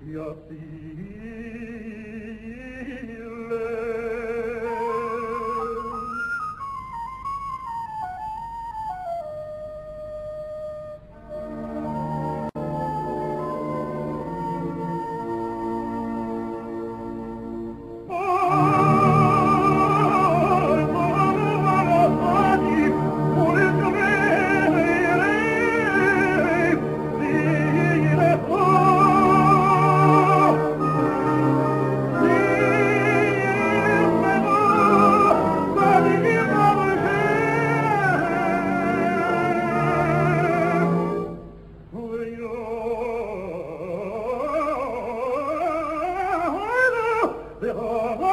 Yossi. Oh,